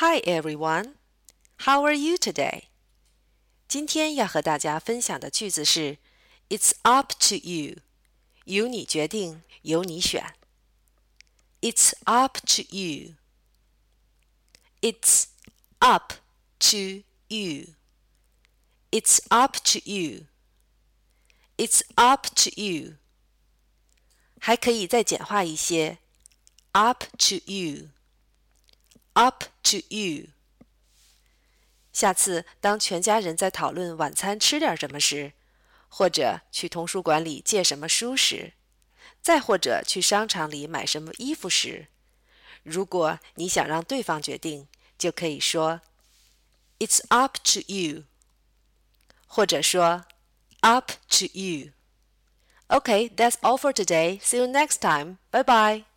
Hi everyone, how are you today? 今天要和大家分享的句子是 "It's up to you." 由你决定，由你选。It's up to you. It's up to you. It's up to you. It's up to you. 还可以再简化一些，up to you。 Up to you。下次当全家人在讨论晚餐吃点什么时，或者去图书馆里借什么书时，再或者去商场里买什么衣服时，如果你想让对方决定，就可以说 "It's up to you"，或者说 "Up to you"。Okay, that's all for today. See you next time. Bye bye.